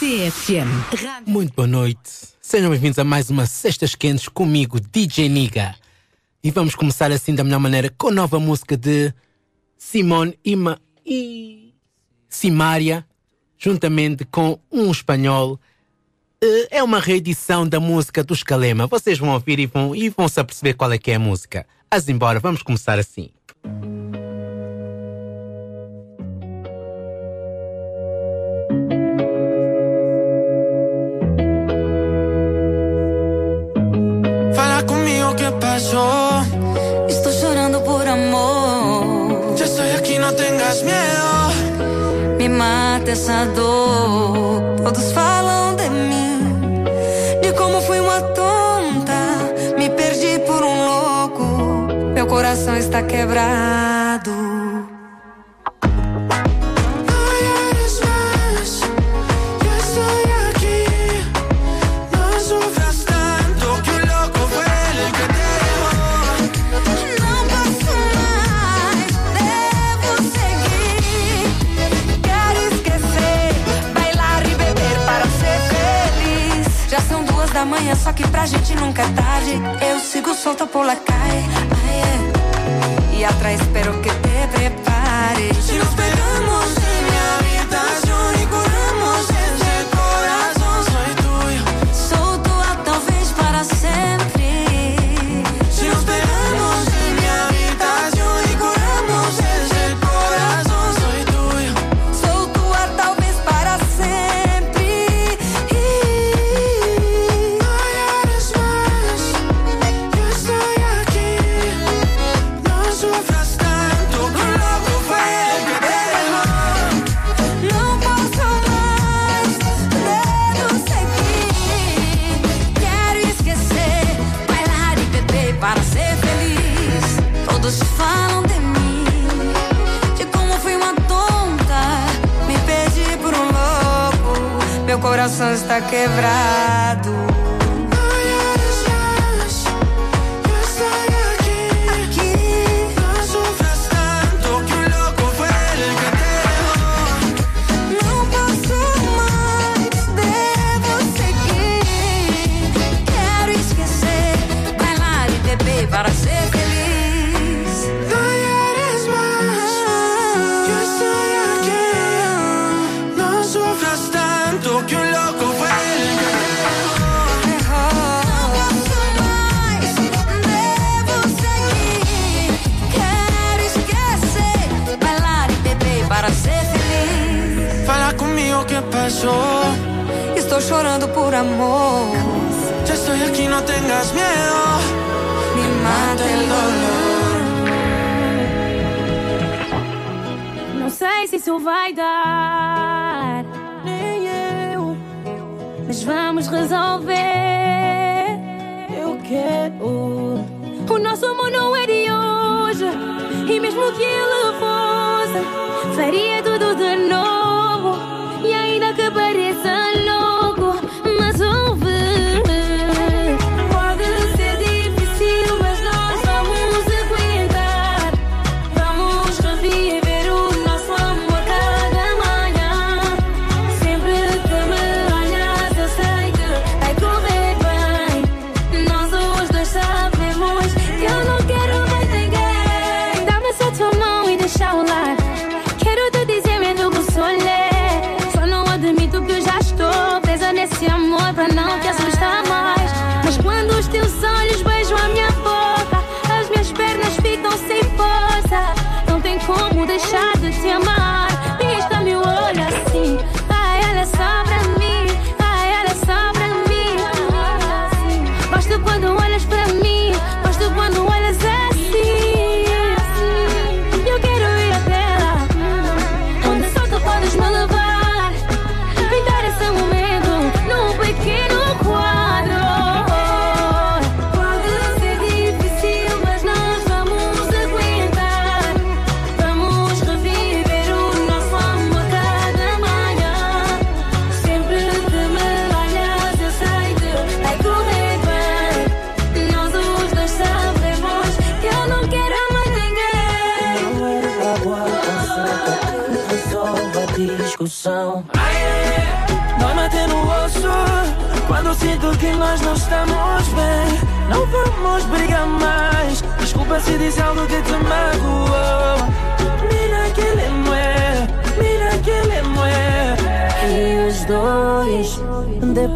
CFM. Muito boa noite. Sejam bem-vindos a mais uma Sextas Quentes comigo, DJ Niga. E vamos começar assim da melhor maneira com a nova música de Simone e Simária, juntamente com um espanhol. Eh, é uma reedição da música dos Calema. Vocês vão ouvir e vão, e vão se aperceber qual é que é a música. Mas embora, vamos começar assim. Estou Estoy llorando por amor. Ya estoy aquí, no tengas miedo. Me mata essa dor. Todos falam de mim, de como fui uma tonta. Me perdi por um louco. Meu coração está quebrado. pra gente nunca é tarde. Eu sigo solta por la calle. E atrás espero que te. chorando por amor. Já estoy aquí, não tengas medo. Me mata o dolor. Não sei se isso vai dar. Nem eu. Mas vamos resolver. Eu quero. O nosso amor não é de hoje. E mesmo que ele fosse, faria tudo de novo.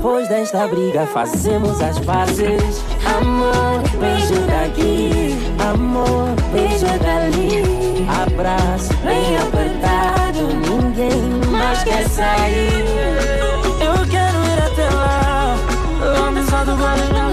Depois desta briga fazemos as pazes. Amor, beijo daqui. Amor, beijo dali. Abraço bem apertado Ninguém mais quer sair. Eu quero ir até lá. Onde só do guarda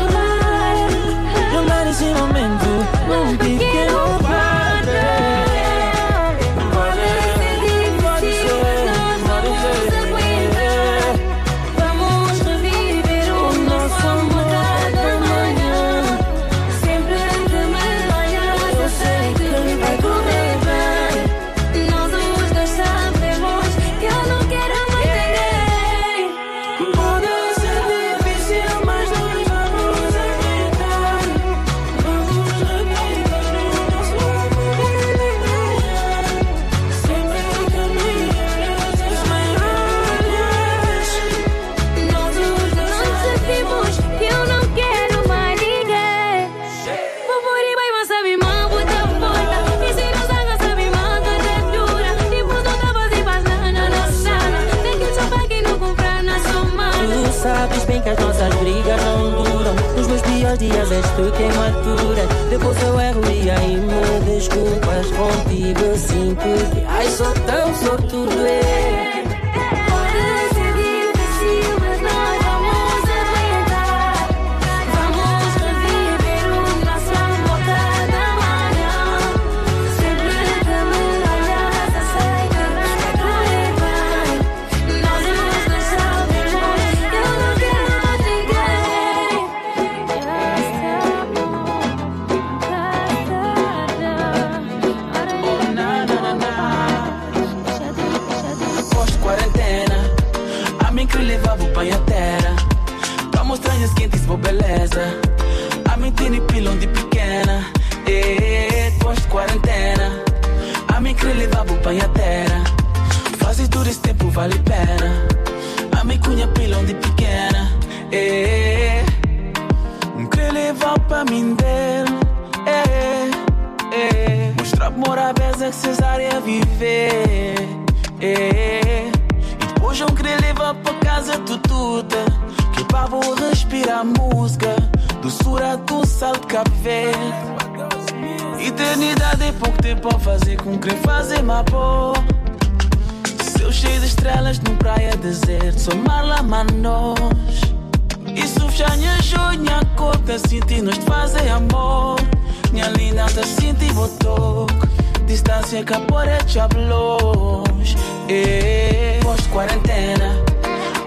já blows. Eh, pós-quarentena,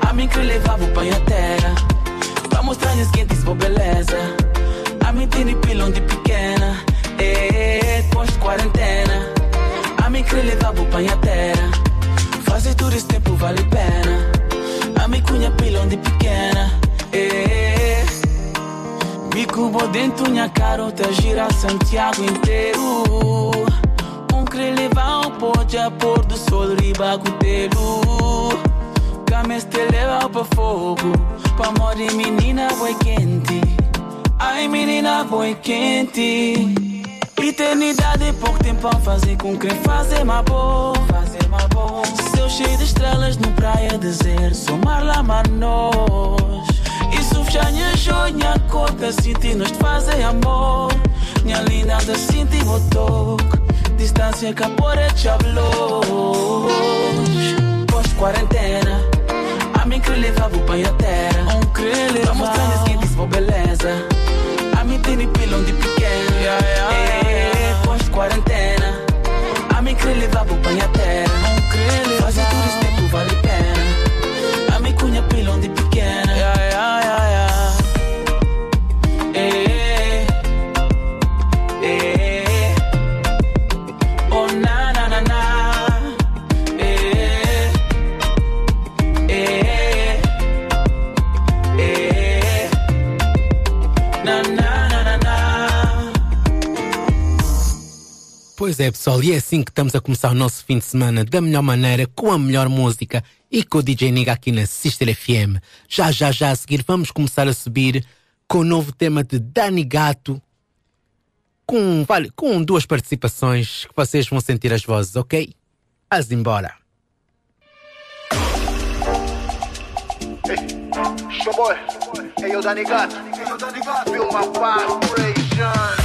a mim que levava o pai à terra. Pra mostrar-lhes quentes vou beleza. A mim tem pilão de pequena. E pós-quarentena, a mim que levava o pai à terra. Fazer tudo esse tempo vale a pena. A mim cunha pilão de pequena. Eh, e Bico bodento, minha carota gira Santiago inteiro. Scrilevan ponte a pôr do sol ribaco telu Cames te leva pra fogo Pra morrer menina boi quente Ai menina boi quente Eternidade pouco tempo a fazer com quem fazer uma boa Fazer uma boa Seu cheio de estrelas no praia deserto Somar lá mar nós. Isso já minha a cota Sinti nós fazer amor. Minha linda da sinti o toque distância que a porete hablos Pós-quarentena A mim que levava o a terra. Um que Pra mostrar que sua beleza. A mim tem pilão de pequena yeah, é, yeah, yeah. Pós-quarentena A mim que levava o a terra. Um que Pois é, pessoal, e é assim que estamos a começar o nosso fim de semana da melhor maneira, com a melhor música e com o DJ Niga aqui na Sister FM. Já, já, já a seguir vamos começar a subir com o novo tema de Dani Gato, com, vale, com duas participações que vocês vão sentir as vozes, ok? As embora. Hey, boy. Hey, yo, Dani Gato. Hey, yo, Dani Gato. Feel my vibration.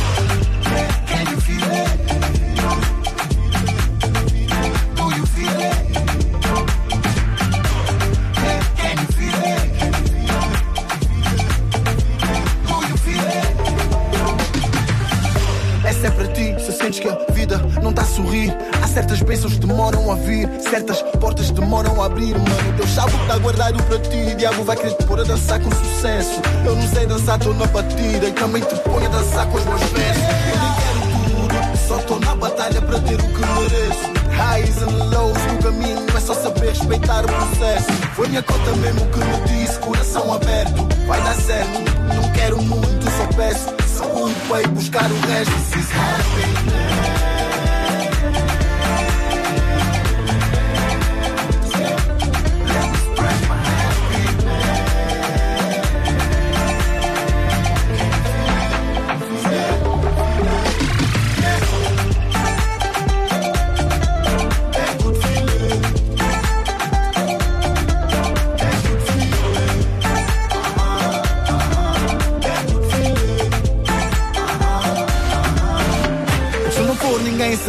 Essa é para ti, se sentes que a vida não tá a sorrir. Há certas bênçãos que demoram a vir, certas portas demoram a abrir. Mano, Deus sabe o que tá guardado para ti. Diabo vai querer te pôr a dançar com sucesso. Eu não sei dançar, tô na batida e também te ponho a dançar com os meus versos. Eu nem quero tudo, só tô na batalha para ter o que mereço. Highs and lows no caminho, é só saber respeitar o processo. Foi minha conta mesmo que me disse, coração aberto, vai dar certo. Não quero muito, só peço saúde para ir buscar o resto. Se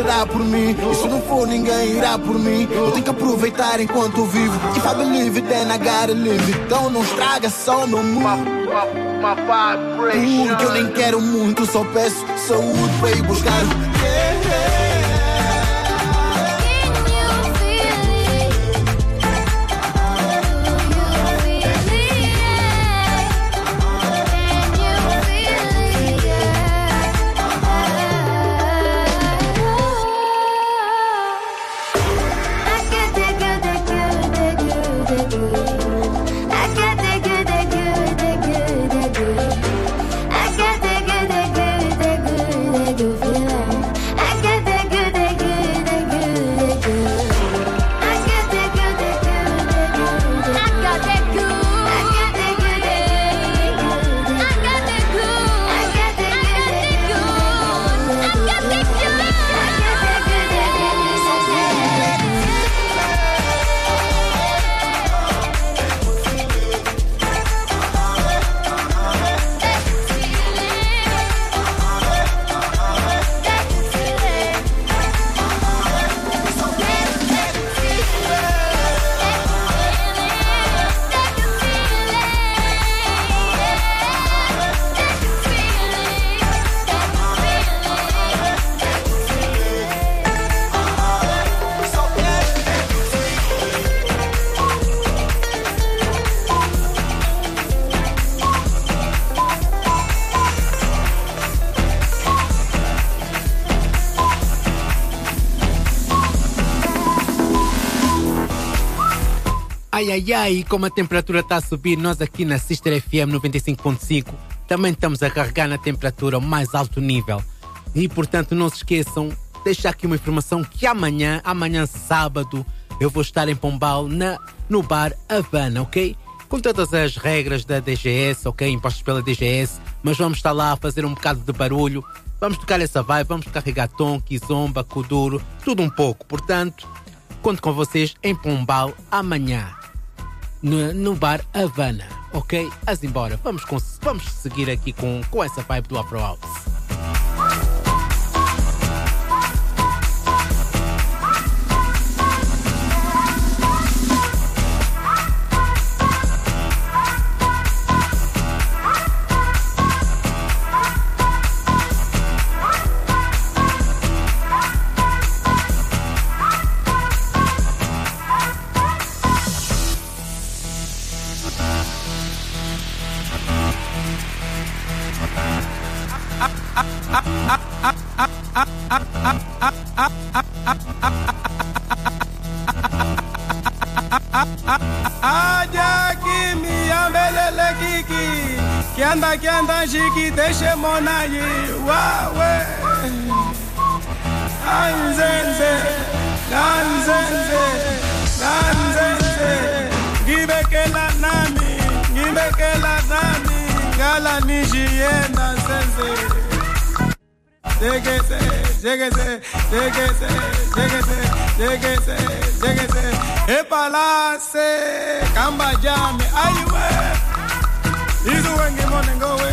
será por mim. E se não for ninguém irá por mim. Eu tenho que aproveitar enquanto vivo. If I believe it then I gotta live it. Então não estraga só meu mood Porque eu nem quero muito Só peço saúde para ir buscar Ai, ai, como a temperatura está a subir, nós aqui na Sister FM 95.5 também estamos a carregar na temperatura ao mais alto nível. E portanto, não se esqueçam, deixar aqui uma informação que amanhã, amanhã sábado, eu vou estar em Pombal na, no bar Havana, ok? Com todas as regras da DGS, ok? Impostos pela DGS, mas vamos estar lá a fazer um bocado de barulho. Vamos tocar essa vibe, vamos carregar tom, kizomba, kuduro, tudo um pouco. Portanto, conto com vocês em Pombal amanhã no, no bar Havana, ok? As embora, vamos, com- vamos seguir aqui com, com essa vibe do Afro House. Deshe Wawe Anzenze nami nami. Jégese, jégese, jégese, jégese, jégese, jégese. Epalase, kamba jami, ayiwe. Izu wengi mone ngowe,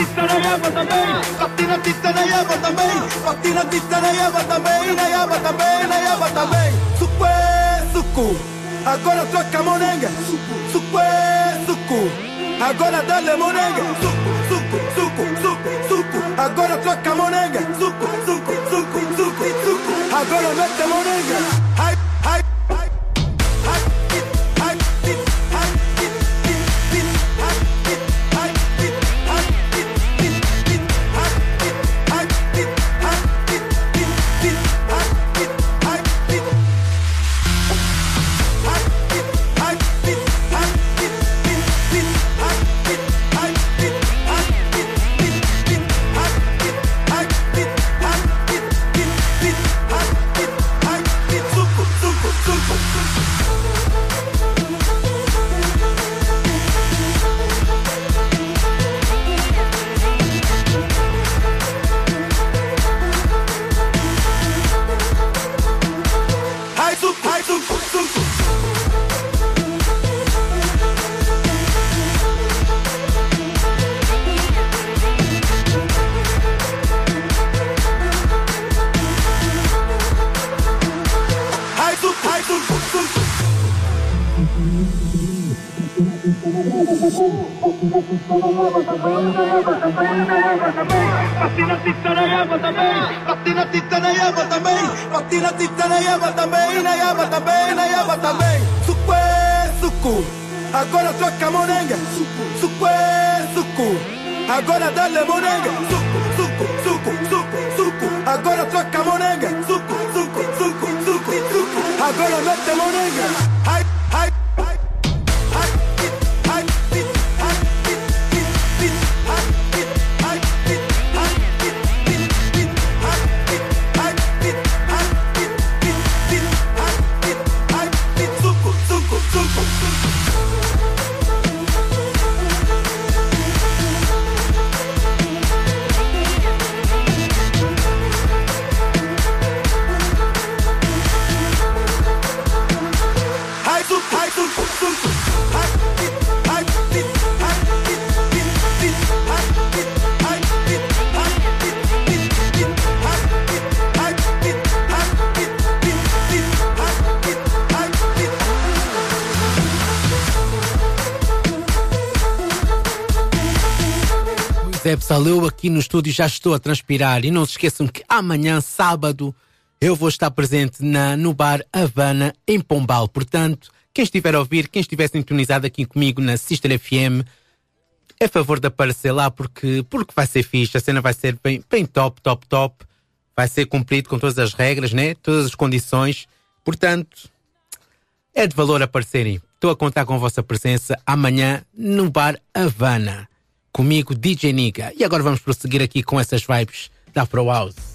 Latina, na yaba também. Patina tita na yaba também, na yaba também, na yaba também. É suco, agora troca monenga. Suco é suco, agora dá-lhe monenga. Suco, suco, suco, suco, suco, agora troca monenga. Suco, suco, suco, suco, suco, agora mete ai, ai. Patina tita na yaba também, patina tita na yaba também, patina tita na yaba também, na yaba também, na yaba também. Suco suco, agora troca monenga. Suco é suco, agora dá-lhe monenga. Suco, suco, suco, suco, suco, agora troca monenga. Suco, suco, suco, suco, suco, agora mete monenga. Pessoal, eu aqui no estúdio já estou a transpirar e não se esqueçam que amanhã, sábado, eu vou estar presente na, no bar Havana, em Pombal. Portanto, quem estiver a ouvir, quem estiver sintonizado aqui comigo na Sister FM, é favor de aparecer lá porque, porque vai ser fixe, a cena vai ser bem, bem top, top, top. Vai ser cumprido com todas as regras, né? Todas as condições. Portanto, é de valor aparecerem. Estou a contar com a vossa presença amanhã no bar Havana. Comigo, DJ Niga. E agora vamos prosseguir aqui com essas vibes da Afro House.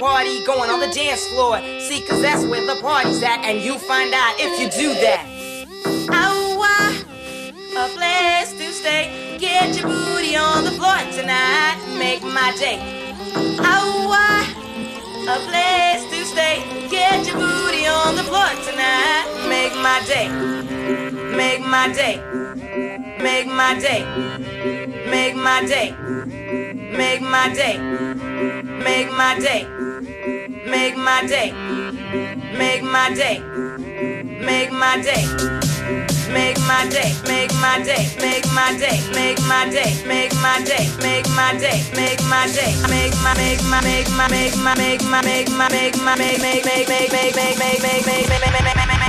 Party going on the dance floor. See, cause that's where the party's at, and you find out if you do that. Oh, a place to stay. Get your booty on the floor tonight. Make my day. Oh, a place to stay. Get your booty on the floor tonight. Make my day. Make my day. Make my day. Make my day. Make my day. Make my day. Make my day. Make my day. Make my day. Make my day, make my day, make my day, make my day, make my day, make my day, make my day, make my make my make my make my make my make my make my make make make make make make make make make make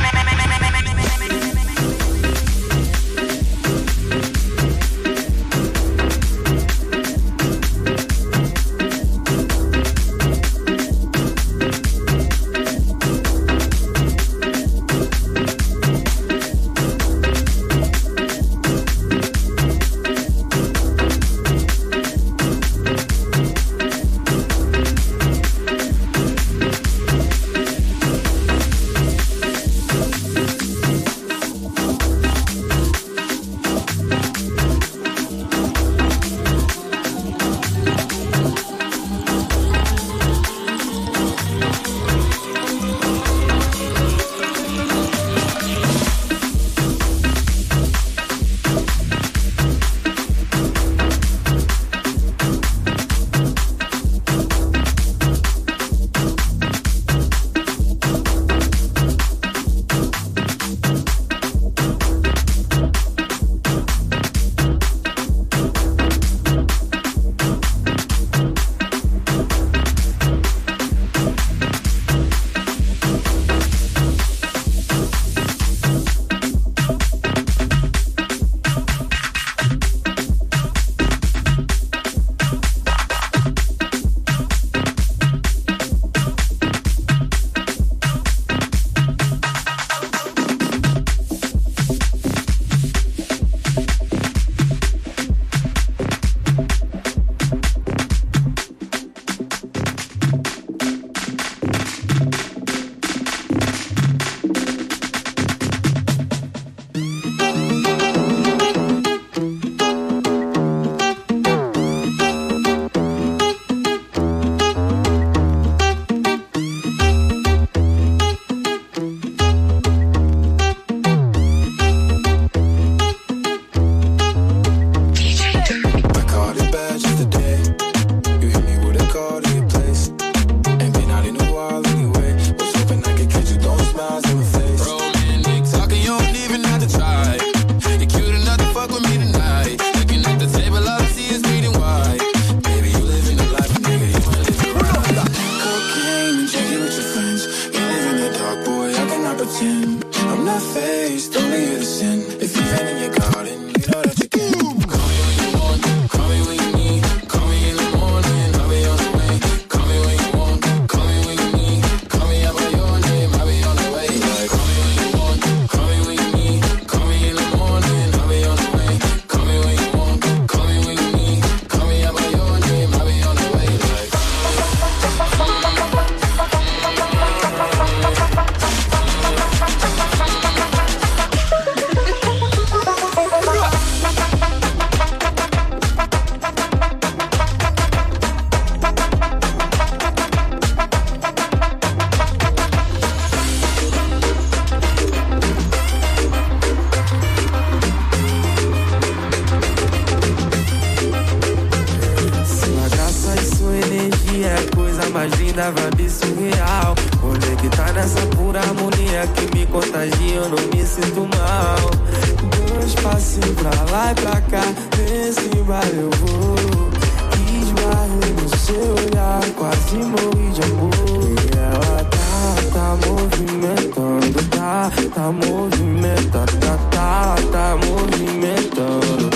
E é ela tá, tá movimentando, tá, tá movimentando, tá, tá, tá, movimentando.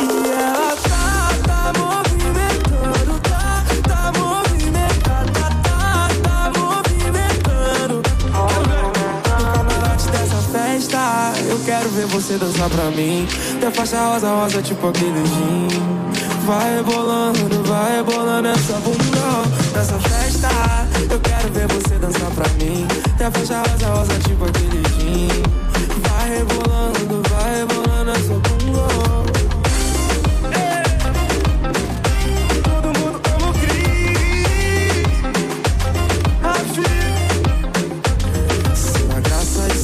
E ela tá, tá movimentando, tá, tá movimentando, tá, tá, tá movimentando. Agora, no camarote dessa festa, eu quero ver você dançar pra mim. Tem faixa rosa, rosa, tipo aquele jean. Vai bolando, vai bolando essa bunda Nessa festa. Eu quero ver você dançar pra mim. Até fechar rosa, rosa tipo aquele gin Vai rebolando, vai rebolando essa bunda.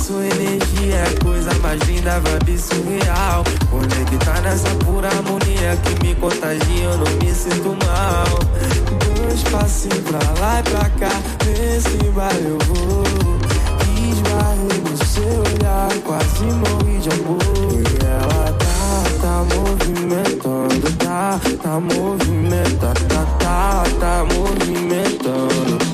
Sua assim, energia é a coisa mais linda, vibe surreal. Nessa pura harmonia que me contagia, eu não me sinto mal. Dois passos pra lá e pra cá, nesse baile eu vou. Esbarrei no seu olhar, quase morri de amor. E ela tá, tá movimentando, tá, tá movimentando, tá, tá, tá movimentando.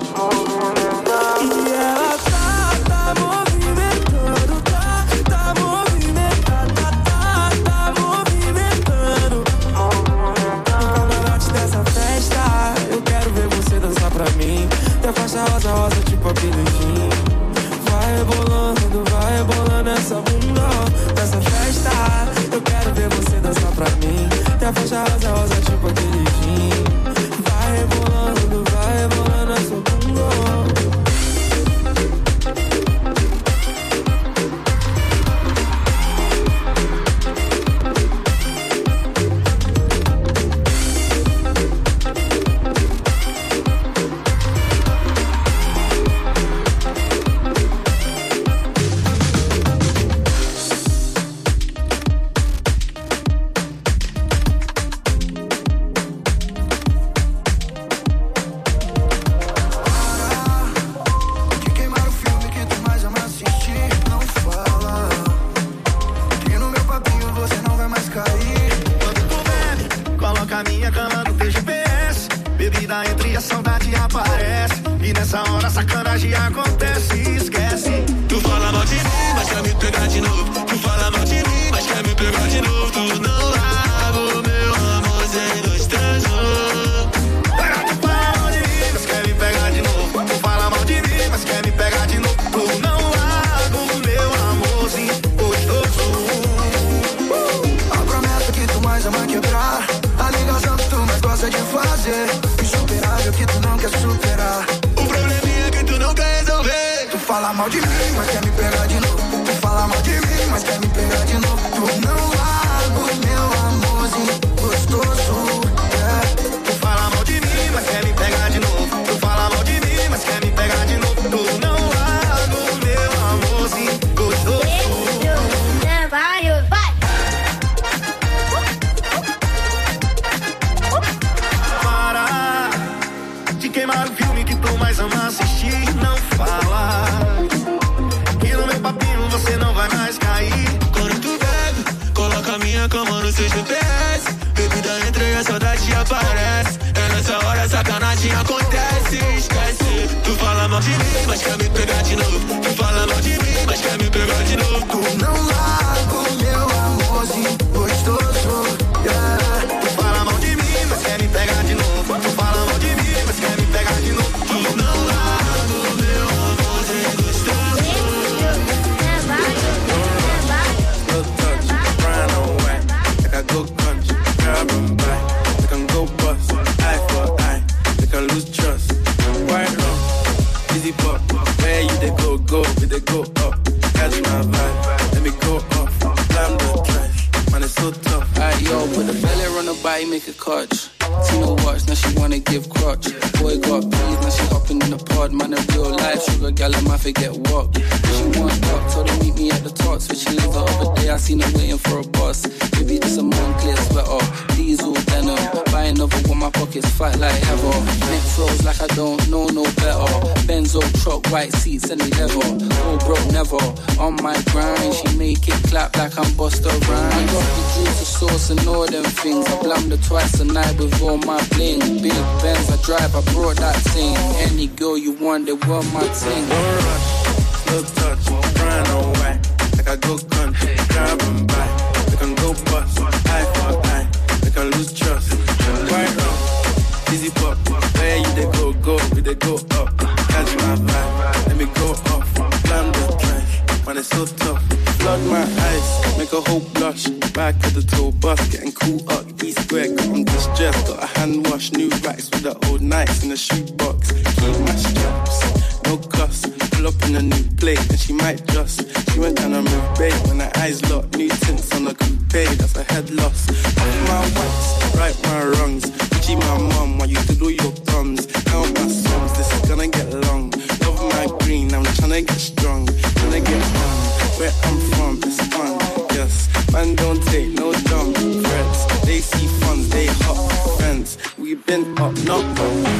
forget what. She wants what, told her meet me at the top. Switching lanes the other day, I seen her waiting for a bus. Maybe just a Moncler sweater, diesel denim. Buy another one, my pockets fat like ever. Neck flows like I don't know truck, white seats, and leather. All broke, never. On my grind, she make it clap like I'm Busta Rhymes. I got the juice, the sauce, and all them things. I blammed her twice a night with all my bling. Big Benz, I drive, I brought that thing. Any girl you want, they want my thing. No rush, no touch, brown or white. Like I go country, driving by buy. They can go bust. A whole blush. Back of the tour bus, getting cool up. D square, got on distressed. Got a hand wash, new racks with the old nights in the shoebox. Keep my straps, no cuss. Pull up in a new plate, and she might just. She went down on move bait when her eyes locked. New tints on the coupe, that's a head loss. Off my whites, right my wrongs. G my mum, while you do your thumbs. Count my sums, this is gonna get long. Love my green, I'm tryna get strong. Tryna get on. Where I'm from, it's fun, been up, not up.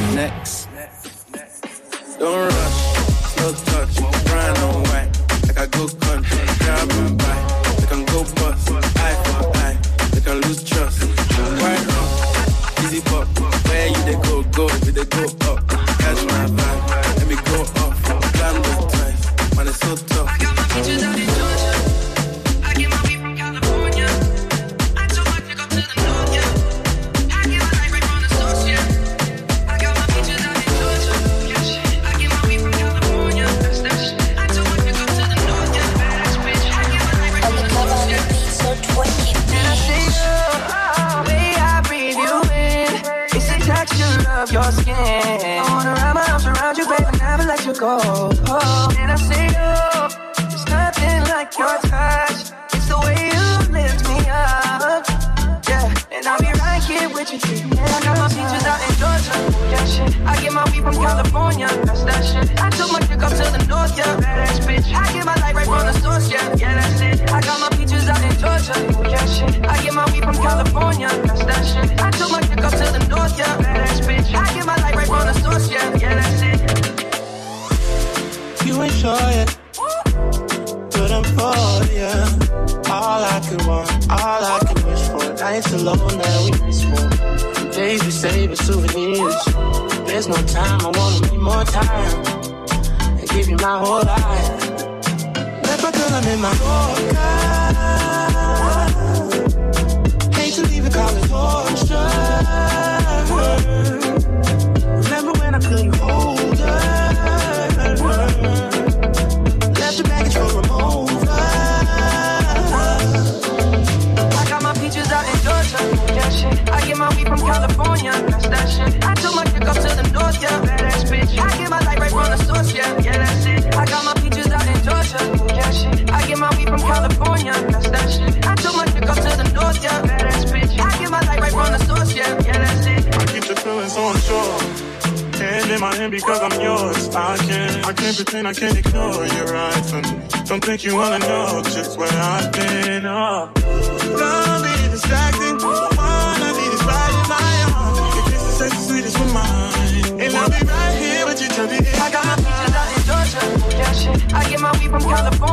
From California.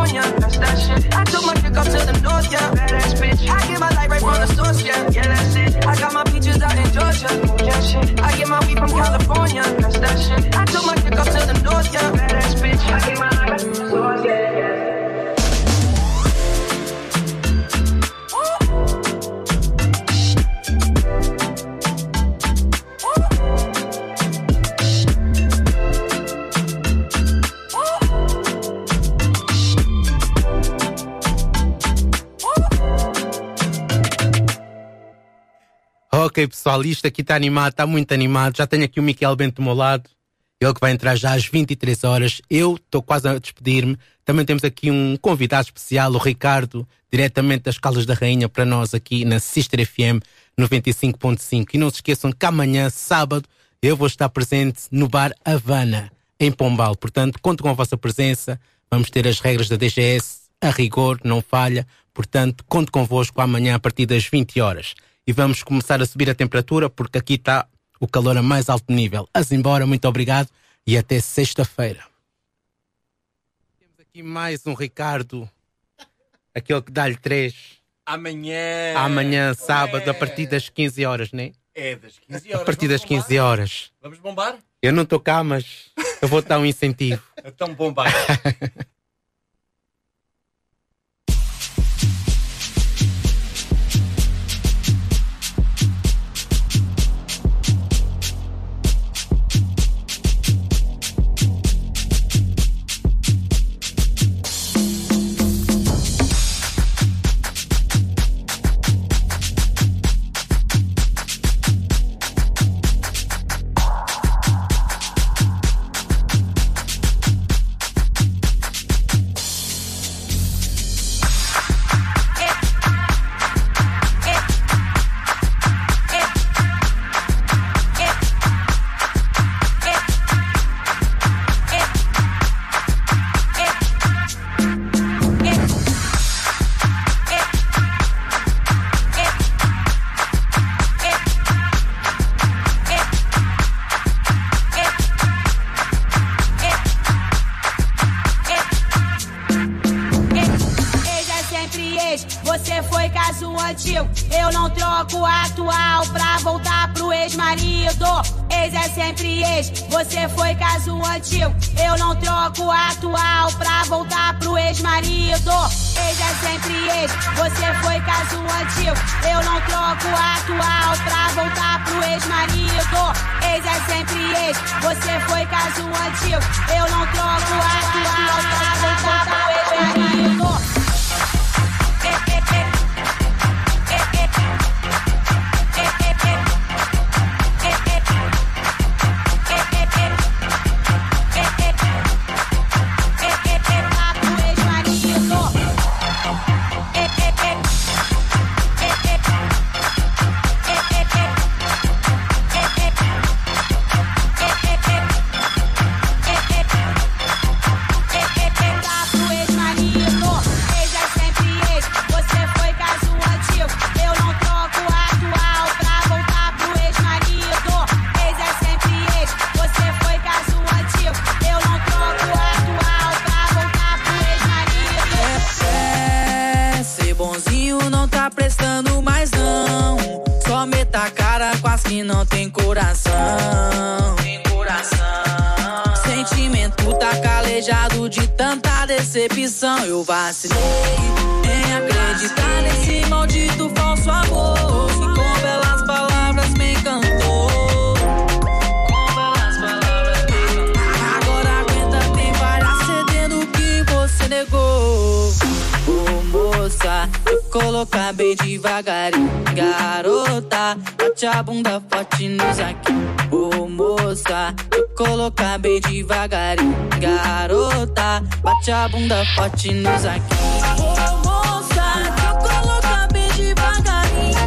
Ok, pessoal, isto aqui está animado, está muito animado. Já tenho aqui o Miquel Bento do meu lado, ele que vai entrar já às 23 horas. Eu estou quase a despedir-me. Também temos aqui um convidado especial, o Ricardo, diretamente das Caldas da Rainha, para nós aqui na Sister FM 95.5. E não se esqueçam que amanhã, sábado, eu vou estar presente no bar Havana, em Pombal. Portanto, conto com a vossa presença. Vamos ter as regras da DGS a rigor, não falha. Portanto, conto convosco amanhã a partir das 20 horas. E vamos começar a subir a temperatura porque aqui está o calor a mais alto nível. As embora, muito obrigado e até sexta-feira. Temos aqui mais um Ricardo, aquele que dá-lhe três. Amanhã. Amanhã, sábado, a partir das 15 horas, né? É das 15 horas. A partir Vamos das 15 bombar? horas. Vamos bombar? Eu não estou cá, mas eu vou dar um incentivo. Então bombar. sempre esse. Você foi caso antigo. Eu não troco a atual pra voltar pro ex-marido. Ex é sempre ex, Você foi caso antigo. Eu não troco a atual pra voltar pro ex-marido. boca bem devagarinho, garota. Bate a bunda forte nos aqui, ô moça. Eu colocar bem devagarinho, garota. Bate a bunda forte nos aqui, ô moça. Eu colocar bem devagarinho.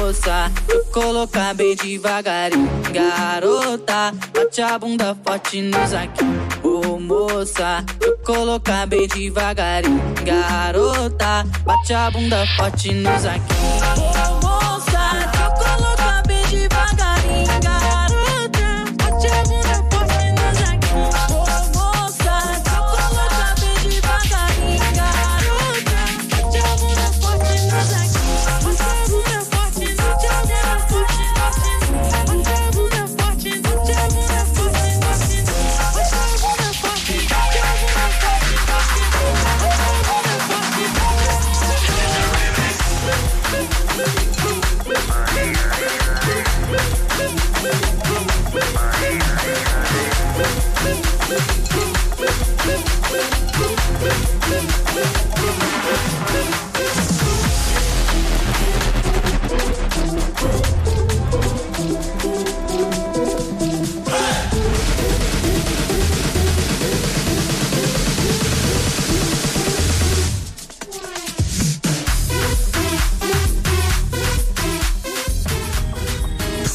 Moça, Vou colocar bem devagarinho, garota. Bate a bunda forte no aqui. ô oh, moça. eu colocar bem devagarinho, garota. Bate a bunda forte no aqui.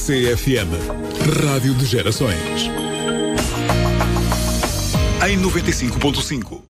CFM, Rádio de Gerações. Em 95.5.